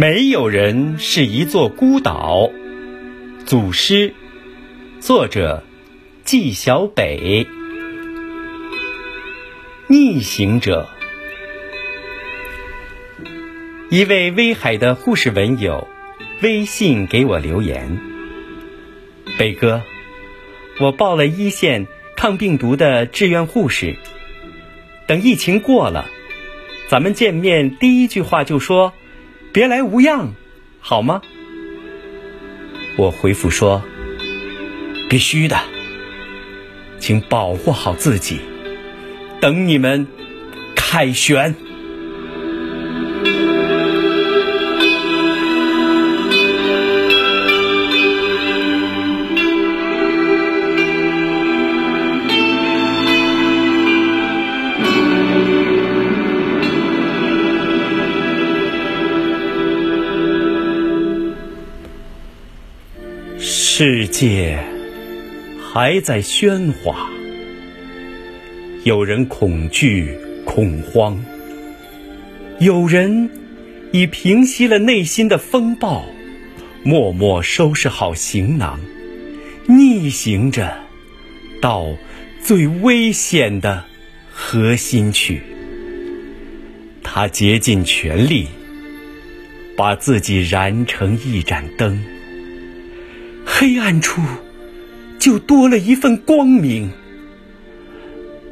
没有人是一座孤岛。祖师，作者纪小北。逆行者，一位威海的护士文友微信给我留言：“北哥，我报了一线抗病毒的志愿护士，等疫情过了，咱们见面第一句话就说。”别来无恙，好吗？我回复说：“必须的，请保护好自己，等你们凯旋。”世界还在喧哗，有人恐惧恐慌，有人已平息了内心的风暴，默默收拾好行囊，逆行着到最危险的核心去。他竭尽全力，把自己燃成一盏灯。黑暗处，就多了一份光明。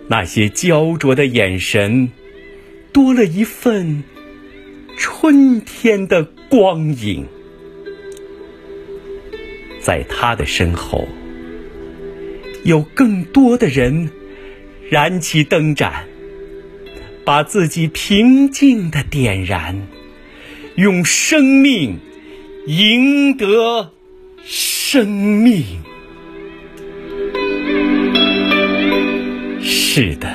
那些焦灼的眼神，多了一份春天的光影。在他的身后，有更多的人燃起灯盏，把自己平静的点燃，用生命赢得。生命，是的，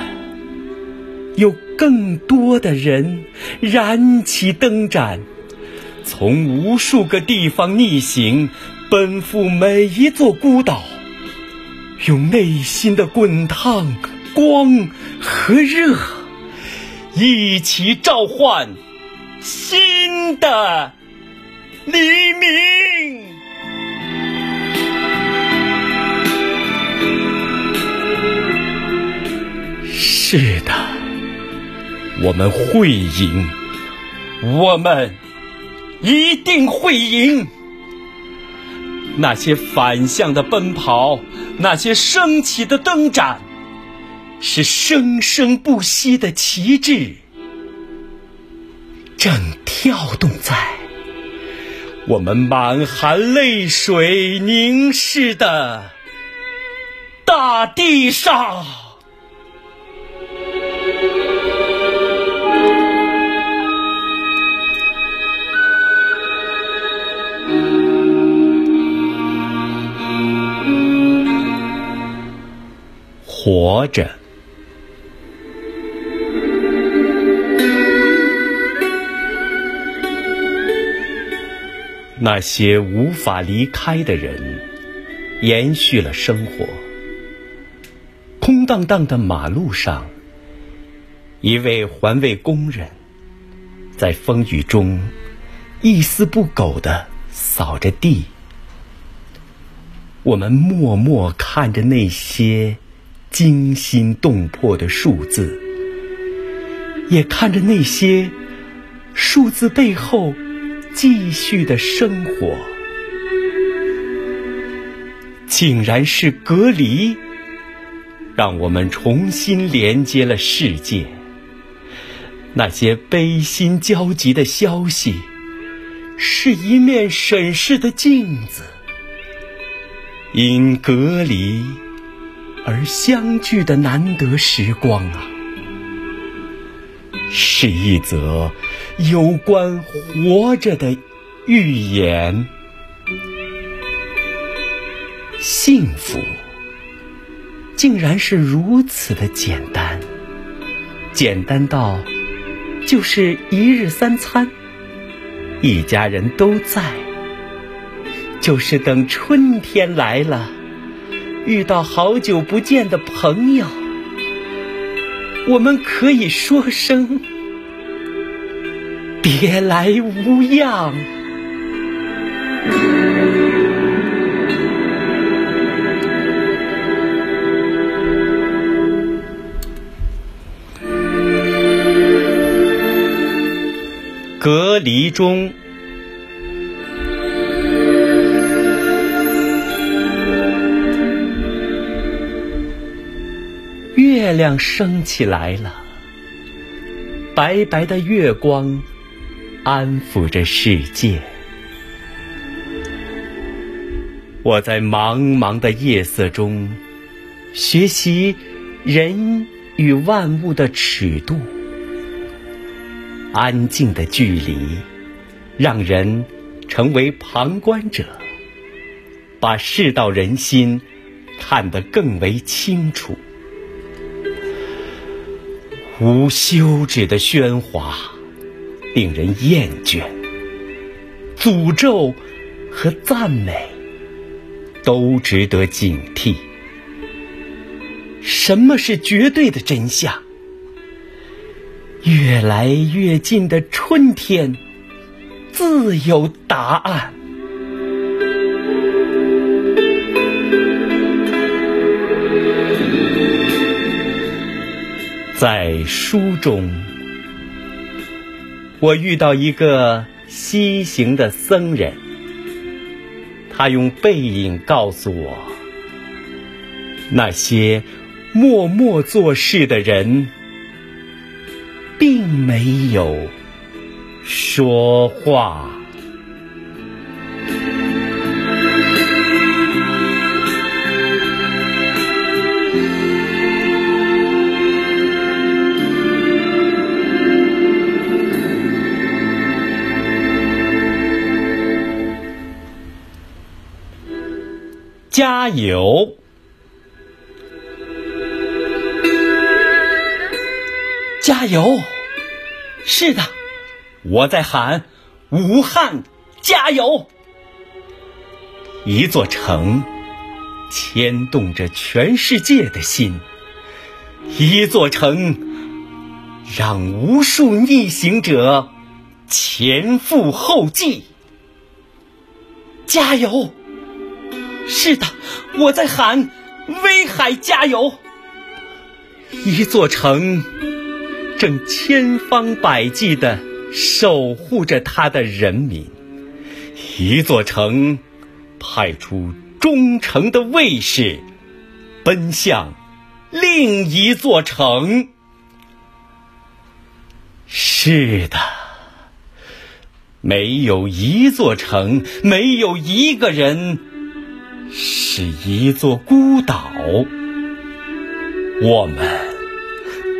有更多的人燃起灯盏，从无数个地方逆行，奔赴每一座孤岛，用内心的滚烫、光和热，一起召唤新的黎明。是的，我们会赢，我们一定会赢。那些反向的奔跑，那些升起的灯盏，是生生不息的旗帜，正跳动在我们满含泪水凝视的大地上。活着，那些无法离开的人，延续了生活。空荡荡的马路上，一位环卫工人，在风雨中一丝不苟的扫着地。我们默默看着那些。惊心动魄的数字，也看着那些数字背后继续的生活，竟然是隔离，让我们重新连接了世界。那些悲心交集的消息，是一面审视的镜子，因隔离。而相聚的难得时光啊，是一则有关活着的寓言。幸福竟然是如此的简单，简单到就是一日三餐，一家人都在，就是等春天来了。遇到好久不见的朋友，我们可以说声别来无恙。隔离中，月亮升起来了，白白的月光安抚着世界。我在茫茫的夜色中学习人与万物的尺度。安静的距离，让人成为旁观者，把世道人心看得更为清楚。无休止的喧哗令人厌倦，诅咒和赞美都值得警惕。什么是绝对的真相？越来越近的春天，自有答案。在书中，我遇到一个西行的僧人，他用背影告诉我，那些默默做事的人。并没有说话。加油！加油！是的，我在喊武汉加油！一座城牵动着全世界的心，一座城让无数逆行者前赴后继。加油！是的，我在喊威海加油！一座城。正千方百计地守护着他的人民。一座城派出忠诚的卫士，奔向另一座城。是的，没有一座城，没有一个人是一座孤岛。我们。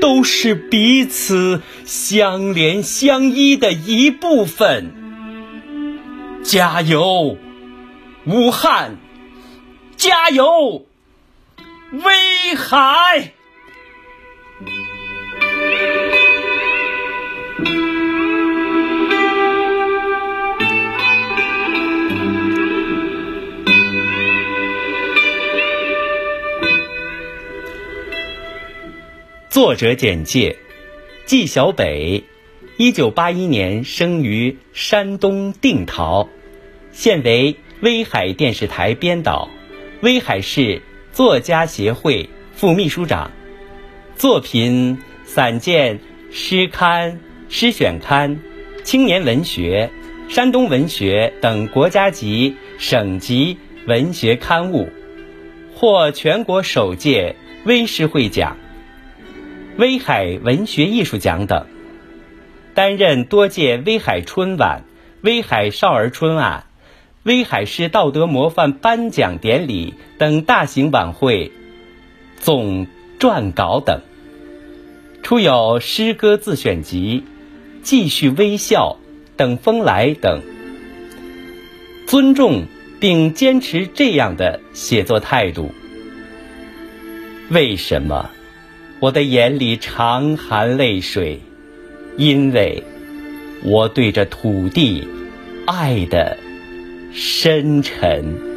都是彼此相连相依的一部分。加油，武汉！加油，威海！作者简介：纪晓北，一九八一年生于山东定陶，现为威海电视台编导，威海市作家协会副秘书长，作品散见诗刊、诗选刊、青年文学、山东文学等国家级、省级文学刊物，获全国首届威诗会奖。威海文学艺术奖等，担任多届威海春晚、威海少儿春晚、威海市道德模范颁奖典礼等大型晚会总撰稿等，出有诗歌自选集《继续微笑》等风来等。尊重并坚持这样的写作态度，为什么？我的眼里常含泪水，因为我对这土地爱的深沉。